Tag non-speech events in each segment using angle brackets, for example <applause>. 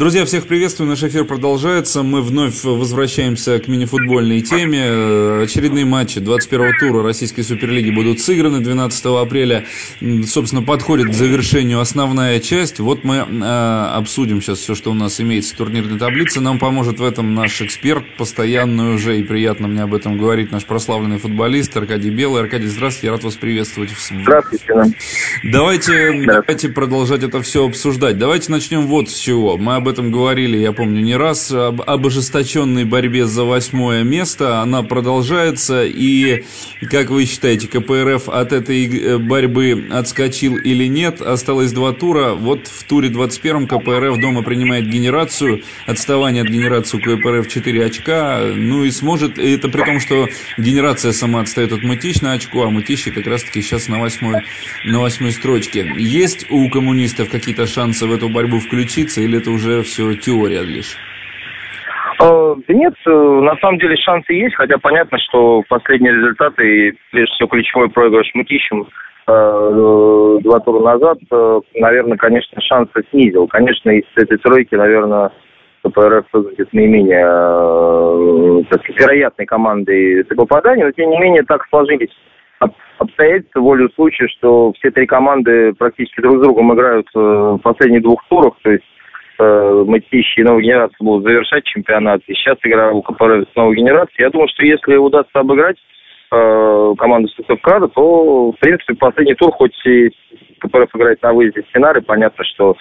Друзья, всех приветствую. Наш эфир продолжается. Мы вновь возвращаемся к мини-футбольной теме. Очередные матчи 21-го тура Российской Суперлиги будут сыграны 12 апреля. Собственно, подходит к завершению основная часть. Вот мы э, обсудим сейчас все, что у нас имеется в турнирной таблице. Нам поможет в этом наш эксперт, постоянный уже, и приятно мне об этом говорить, наш прославленный футболист Аркадий Белый. Аркадий, здравствуйте, я рад вас приветствовать. Здравствуйте. Давайте, давайте продолжать это все обсуждать. Давайте начнем вот с чего. Мы об этом говорили, я помню, не раз, об, об ожесточенной борьбе за восьмое место. Она продолжается, и, как вы считаете, КПРФ от этой э, борьбы отскочил или нет? Осталось два тура. Вот в туре 21-м КПРФ дома принимает генерацию. Отставание от генерации у КПРФ 4 очка. Ну и сможет, и это при том, что генерация сама отстает от Мытищ на очко, а Мытищи как раз-таки сейчас на восьмой, на восьмой строчке. Есть у коммунистов какие-то шансы в эту борьбу включиться, или это уже все теория лишь? Э, нет, э, на самом деле шансы есть, хотя понятно, что последние результаты, прежде всего ключевой проигрыш Мутищем э, два тура назад, наверное, конечно, шансы снизил. Конечно, из этой тройки, наверное, КПРФ выглядит наименее так вероятной командой для попадания, но тем не менее так сложились обстоятельства, волю случая, что все три команды практически друг с другом играют в последних двух турах, то есть э, Мытищи и новой генерации будут завершать чемпионат. И сейчас игра у КПРФ с новой генерацией. Я думаю, что если удастся обыграть э, команду Сыктывкара, то, в принципе, последний тур, хоть и КПРФ играет на выезде в Сценары, понятно, что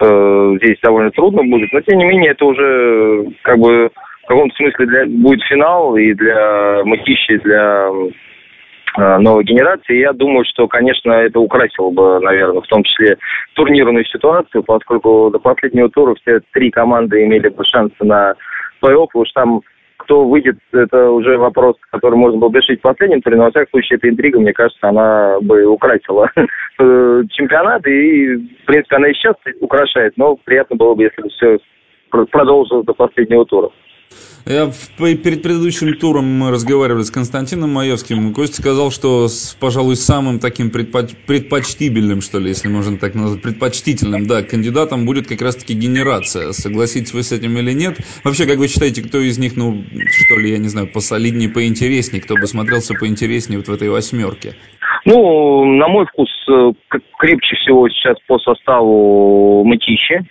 э, здесь довольно трудно будет, но, тем не менее, это уже, как бы, в каком-то смысле для, будет финал и для Мытищи, и для новой генерации. Я думаю, что, конечно, это украсило бы, наверное, в том числе турнирную ситуацию, поскольку до последнего тура все три команды имели бы шансы на плей-офф. Уж там кто выйдет, это уже вопрос, который можно было бы решить в последнем туре, но, во всяком случае, эта интрига, мне кажется, она бы украсила <laughs> э, чемпионат, и, в принципе, она и сейчас украшает, но приятно было бы, если бы все продолжилось до последнего тура. Я перед предыдущим туром мы разговаривали с Константином Маевским. Костя сказал, что, с, пожалуй, самым таким предпоч... предпочтибельным, что ли, если можно так назвать, предпочтительным, да, кандидатом будет как раз-таки генерация. Согласитесь вы с этим или нет? Вообще, как вы считаете, кто из них, ну, что ли, я не знаю, посолиднее, поинтереснее, кто бы смотрелся поинтереснее вот в этой восьмерке? Ну, на мой вкус, э, крепче всего сейчас по составу Мытищи.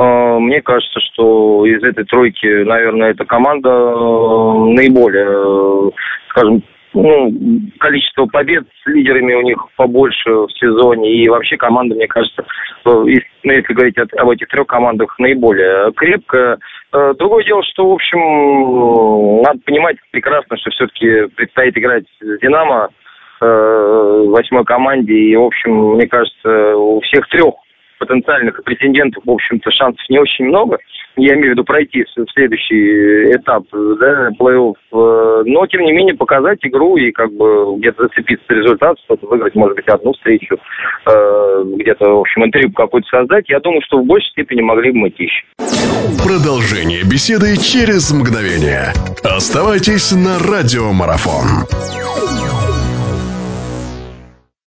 А, мне кажется, что из этой тройки, наверное, эта команда э, наиболее, скажем, ну, количество побед с лидерами у них побольше в сезоне. И вообще команда, мне кажется, э, ну, если говорить об этих трех командах, наиболее крепкая. Э, другое дело, что, в общем, надо понимать прекрасно, что все-таки предстоит играть с «Динамо», восьмой команде. И, в общем, мне кажется, у всех трех потенциальных претендентов, в общем-то, шансов не очень много. Я имею в виду пройти в следующий этап да, плей-офф. Э, но, тем не менее, показать игру и как бы где-то зацепиться за результат, что-то выиграть, может быть, одну встречу, э, где-то, в общем, интервью какой-то создать. Я думаю, что в большей степени могли бы Мытищ. Продолжение беседы через мгновение. Оставайтесь на радиомарафон.